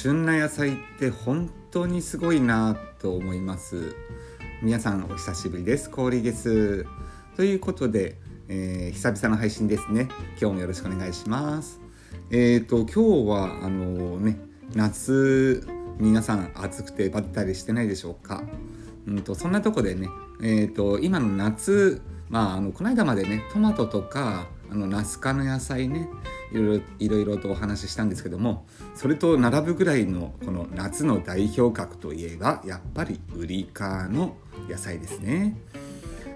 旬な野菜って本当にすごいなと思います。皆さんお久しぶりです。氷です。ということで、えー、久々の配信ですね。今日もよろしくお願いします。えっ、ー、と今日はあのね夏皆さん暑くてバッタリしてないでしょうか。うんとそんなとこでねえっ、ー、と今の夏まああのこの間までねトマトとかあのナス科の野菜ねいろいろとお話ししたんですけどもそれと並ぶぐらいのこの夏の代表格といえばやっぱりウリ科の野菜ですね。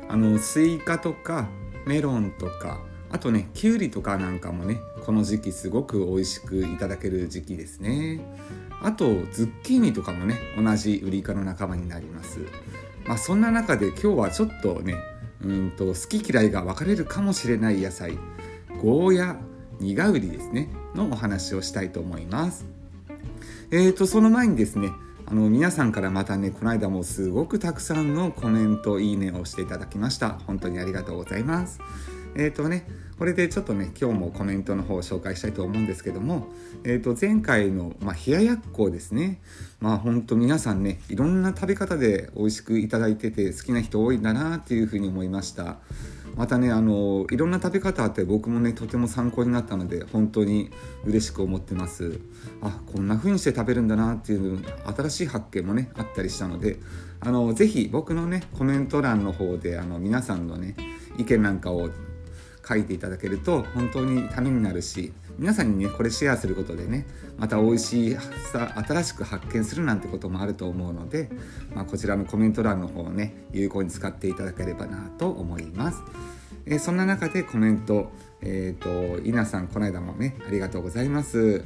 あのスイカとかメロンとかあとねきゅうりとかなんかもねこの時期すごく美味しくいただける時期ですね。あとズッキーニとかもね同じウリ科の仲間になります。まあそんな中で今日はちょっとねうんと好き嫌いが分かれるかもしれない野菜。ゴーヤ苦ウリですね。のお話をしたいと思います。えーとその前にですねあの皆さんからまたねこの間もすごくたくさんのコメントいいねをしていただきました。本当にありがとうございます。えっ、ー、とねこれでちょっとね今日もコメントの方を紹介したいと思うんですけども、えー、と前回の、まあ、冷ややっこですね。まあ本当皆さんねいろんな食べ方で美味しくいただいてて好きな人多いんだなっていうふうに思いました。またねあのいろんな食べ方って僕もねとても参考になったので本当に嬉しく思ってます。あこんな風にして食べるんだなっていう新しい発見もねあったりしたのであのぜひ僕のねコメント欄の方であの皆さんのね意見なんかを書いていただけると本当にためになるし皆さんにねこれシェアすることでねまた美味しいさ新しく発見するなんてこともあると思うので、まあ、こちらのコメント欄の方をね有効に使っていただければなと思います。え、そんな中でコメント、えっ、ー、と稲さんこの間もねありがとうございます。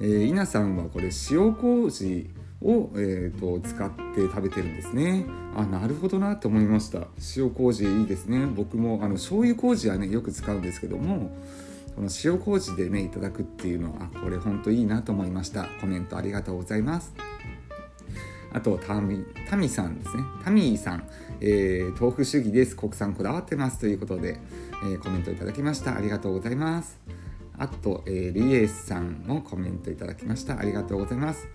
えー、稲さんはこれ塩麹を、えーと、使って食べてるんですね。あなるほどなと思いました。塩麹いいですね。僕もあの醤油麹はねよく使うんですけどもこの塩麹でねいただくっていうのはこれほんといいなと思いました。コメントありがとうございます。あとタミタミさんですね。タミーさん、えー、豆腐主義です。国産こだわってます。ということで、えー、コメントいただきました。ありがとうございます。あと、えー、リエさんもコメントいただきました。ありがとうございます。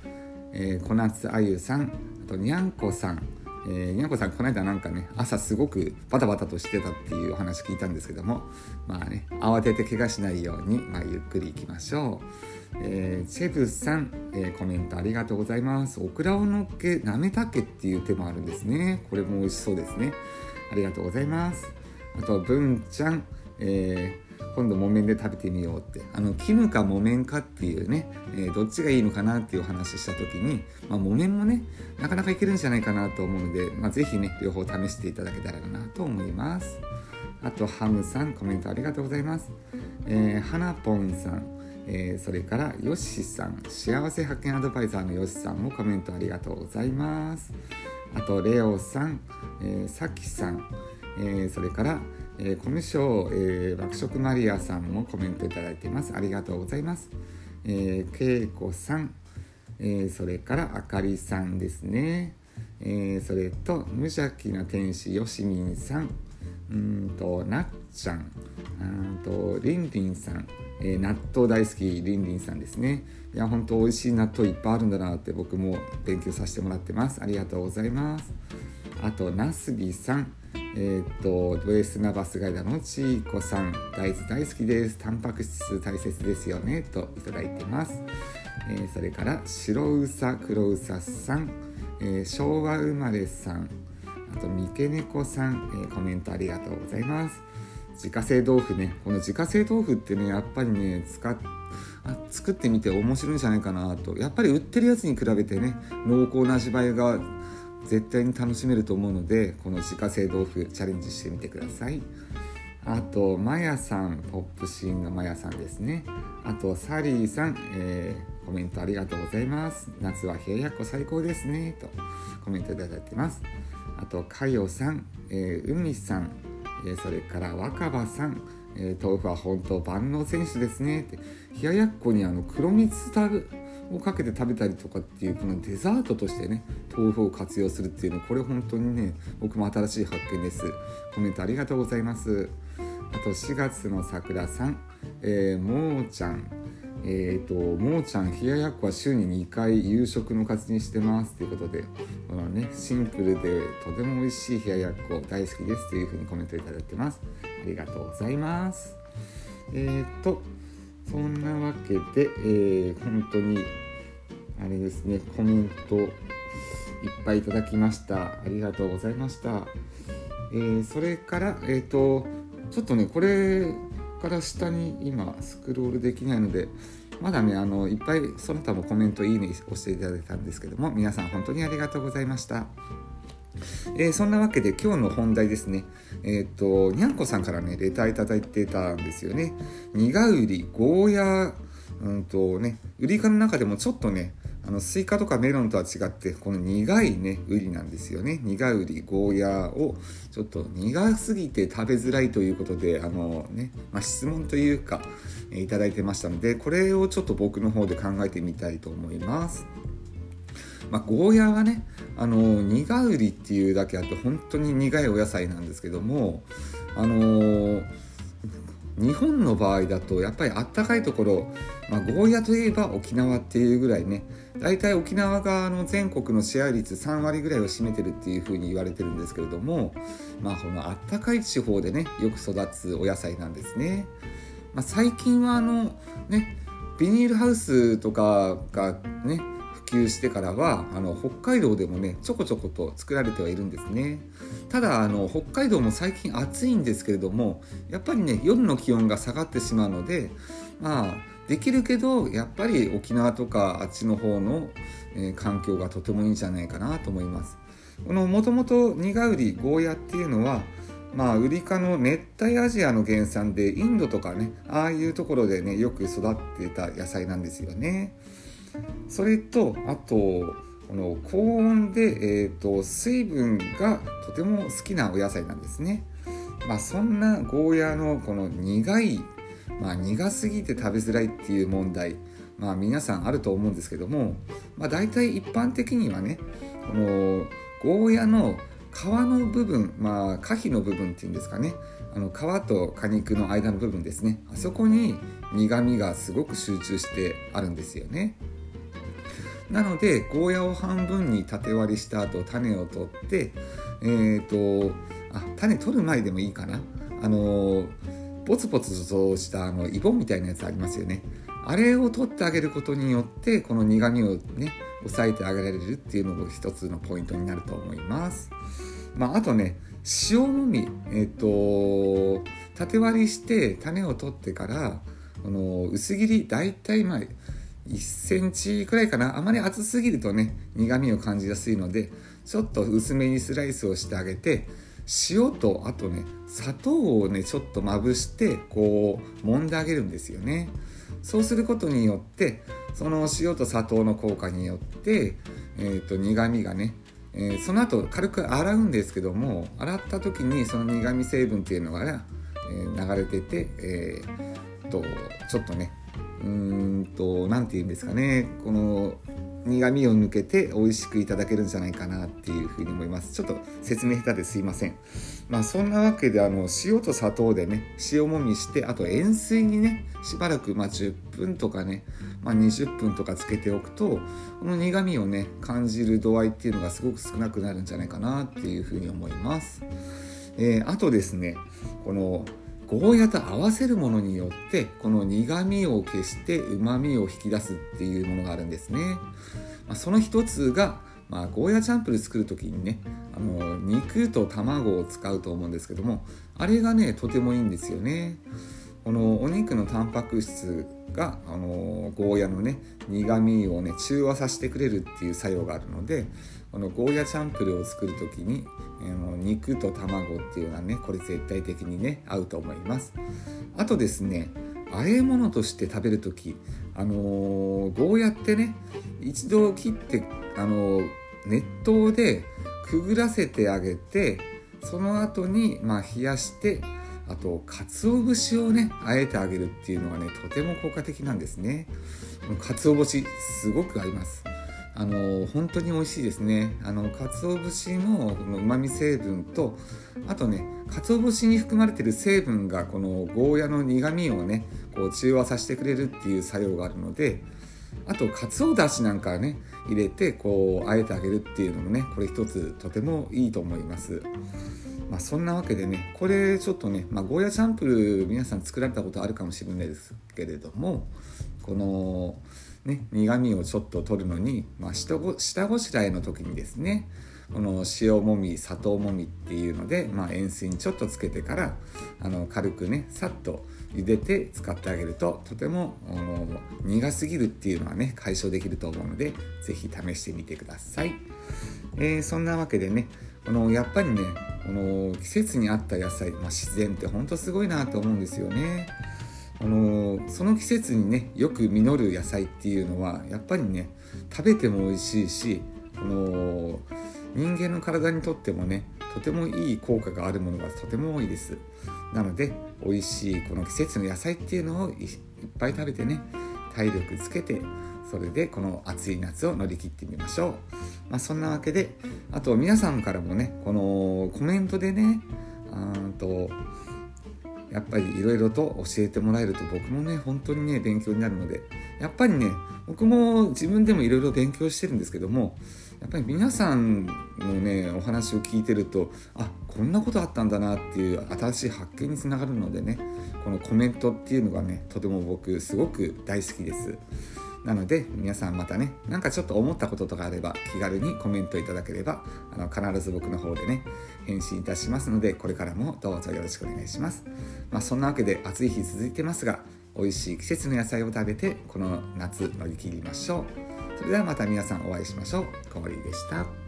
えー、小夏あゆさんあとにゃんこさん。えー、にゃんこさんこの間なんかね朝すごくバタバタとしてたっていうお話聞いたんですけどもまあね慌てて怪我しないように、まあ、ゆっくりいきましょう、えー、チェブさん、えー、コメントありがとうございます。オクラをのっけなめたけっていう手もあるんですね。これも美味しそうですね。ありがとうございます。あと文ちゃん、えー今度木綿で食べてみようって。あの絹か木綿かっていうね、えー、どっちがいいのかなっていうお話した時に、まあ、木綿もねなかなかいけるんじゃないかなと思うので、まあ、是非ね両方試していただけたらなと思います。あとハムさんコメントありがとうございます、えー、はなぽんさん。えー、それからよしさん。幸せ発見アドバイザーのよしさんもコメントありがとうございます。あとレオさん、えー、さきさん、えー、それからえー、コミュ障、えー、爆食マリアさんもコメントいただいています。ありがとうございます。えー、けいこさん、えー、それからあかりさんですね。えー、それと無邪気な天使よしみんさん、うんとなっちゃん、うんとりんりんさん、えー、納豆大好きりんりんさんですね。いや本当美味しい納豆いっぱいあるんだなって僕も勉強させてもらってます。ありがとうございます。あとなすびさん。えっ、とド S なバスガイドのちーこさん大豆大好きです。タンパク質大切ですよね。といただいてます、えー、それから白うさ黒うささん、えー、昭和生まれさん。あと三毛猫さん、えー、コメントありがとうございます。自家製豆腐ね。この自家製豆腐ってねやっぱりね使っあ作ってみて面白いんじゃないかなと。やっぱり売ってるやつに比べてね濃厚な味わいが絶対に楽しめると思うのでこの自家製豆腐チャレンジしてみてください。あとマヤさんポップシーンのマヤさんですね。あとサリーさん、えー、コメントありがとうございます。夏は冷ややっこ最高ですね。とコメントいただいてます。あとかよさん、えー、海さん、えー、それから若葉さんえー、豆腐は本当万能選手ですね。って冷ややっこにあの黒蜜をかけて食べたりとかっていうこのデザートとしてね豆腐を活用するっていうのこれ本当にね僕も新しい発見ですコメントありがとうございますあと4月の桜さん、えー、もーちゃん、え、ー、と、もーちゃん、冷ややっこは週に2回夕食の活にしてますということで、このね、シンプルでとても美味しい冷ややっこ大好きですというふうにコメントいただいてます。ありがとうございます。えっ、ー、と、そんなわけで、えー、本当に、あれですね、コメントいっぱいいただきました。ありがとうございました。えー、それから、えっ、と、ちょっとね、これ、から下に今スクロールできないのでまだねあのいっぱいその他もコメントいいね押していただいたんですけども皆さん本当にありがとうございました。えー、そんなわけで今日の本題ですね。えっ、と、にゃんこさんからね、レターいただいてたんですよね。苦ウリ、ゴーヤーうんとね、ウリ科の中でもちょっとね、あのスイカとかメロンとは違ってこの苦いねウリなんですよね苦ウリゴーヤーをちょっと苦すぎて食べづらいということであのね、まあ、質問というか、え、いただいてましたのでこれをちょっと僕の方で考えてみたいと思いますまあ、ゴーヤーはねあの苦ウリっていうだけあって本当に苦いお野菜なんですけどもあの日本の場合だとやっぱりあったかいところ、まあ、ゴーヤといえば沖縄っていうぐらいね大体沖縄がの全国のシェア率3割ぐらいを占めてるっていうふうに言われてるんですけれどもまあこのあったかい地方でねよく育つお野菜なんですね。まあ、最近はあのねビニールハウスとかがね及してからはあの北海道でもねちょこちょこと作られてはいるんですねただあの北海道も最近暑いんですけれどもやっぱりね夜の気温が下がってしまうのでまあできるけどやっぱり沖縄とかあっちの方の、えー、環境がとてもいいんじゃないかなと思いますこのもともと苦売りゴーヤっていうのはまあ、ウリ科の熱帯アジアの原産でインドとかねああいうところでねよく育ってた野菜なんですよね。それとあとこの高温で、えーと、水分がとても好きなお野菜なんですね。まあ、そんなゴーヤーのこの苦い、まあ、苦すぎて食べづらいっていう問題、まあ、皆さんあると思うんですけども、まあ、大体一般的にはねこのゴーヤの皮の部分、まあ、果皮の部分っていうんですかねあの皮と果肉の間の部分ですねあそこに苦みがすごく集中してあるんですよね。なのでゴーヤを半分に縦割りした後種を取ってえ、ー、とあ種取る前でもいいかな。あのポツポツとしたあのイボみたいなやつありますよね。あれを取ってあげることによってこの苦みをね抑えてあげられるっていうのが一つのポイントになると思います。まああとね塩もみ。えっ、ー、と縦割りして種を取ってからこの薄切り大体まあ1センチくらいかな。あまり厚すぎるとね苦みを感じやすいのでちょっと薄めにスライスをしてあげて塩とあとね砂糖をねちょっとまぶしてこう揉んであげるんですよね。そうすることによってその塩と砂糖の効果によって、えーと、苦みがね、えー、その後軽く洗うんですけども洗った時にその苦み成分っていうのがね、えー、流れてて、えー、とちょっとねうんと何て言うんですかね。この苦みを抜けて美味しくいただけるんじゃないかなっていうふうに思います。ちょっと説明下手ですいません。まあそんなわけであの塩と砂糖でね塩もみしてあと塩水にねしばらくま10分とかね、まあ、20分とかつけておくとこの苦みをね感じる度合いっていうのがすごく少なくなるんじゃないかなっていうふうに思います、えー、あとですねこのゴーヤと合わせるものによってこの苦みを消して旨味を引き出すっていうものがあるんですね、まあ、その一つが、まあ、ゴーヤチャンプル作る時にねあの肉と卵を使うと思うんですけどもあれがねとてもいいんですよね。このお肉のタンパク質があのゴーヤのね苦みをね中和させてくれるっていう作用があるのでこのゴーヤチャンプルを作る時にの肉と卵っていうのはねこれ絶対的にね合うと思います。あとですね和え物として食べる時あのー、ゴーヤってね一度切ってあのー、熱湯でくぐらせてあげてその後にまあ冷やしてあと鰹節をねあえてあげるっていうのがねとても効果的なんですね。鰹節すごく合います。あの本当に美味しいですね。あの鰹節のうまみ成分とあとね鰹節に含まれてる成分がこのゴーヤの苦みをねこう中和させてくれるっていう作用があるのであとかつおだしなんかね入れてこうあえてあげるっていうのもねこれ一つとてもいいと思います。まあ、そんなわけでねこれちょっとね、まあ、ゴーヤチャンプル皆さん作られたことあるかもしれないですけれどもこのね苦みをちょっと取るのに、まあ、下ご下ごしらえの時にですねこの塩もみ砂糖もみっていうので、まあ、塩水にちょっとつけてからあの軽くねさっと茹でて使ってあげるととても苦すぎるっていうのはね解消できると思うので是非試してみてください、えー、そんなわけでねこのやっぱりねこの季節に合った野菜、まあ、自然ってほんとすごいなと思うんですよね。あのその季節にねよく実る野菜っていうのはやっぱりね食べても美味しいしこの人間の体にとってもねとてもいい効果があるものがとても多いです。なので美味しいこの季節の野菜っていうのをいっぱい食べてね体力つけてそれでこの暑い夏を乗り切ってみましょう、まあ、そんなわけであと皆さんからもねこのコメントでねあとやっぱりいろいろと教えてもらえると僕もね本当にね勉強になるのでやっぱりね僕も自分でもいろいろ勉強してるんですけどもやっぱり皆さんのねお話を聞いてるとあこんなことあったんだなっていう新しい発見につながるのでねこのコメントっていうのがねとても僕すごく大好きです。なので皆さんまたねなんかちょっと思ったこととかあれば気軽にコメントいただければあの必ず僕の方でね返信いたしますのでこれからもどうぞよろしくお願いします、まあ、そんなわけで暑い日続いてますが美味しい季節の野菜を食べてこの夏乗り切りましょうそれではまた皆さんお会いしましょう。かわりでした。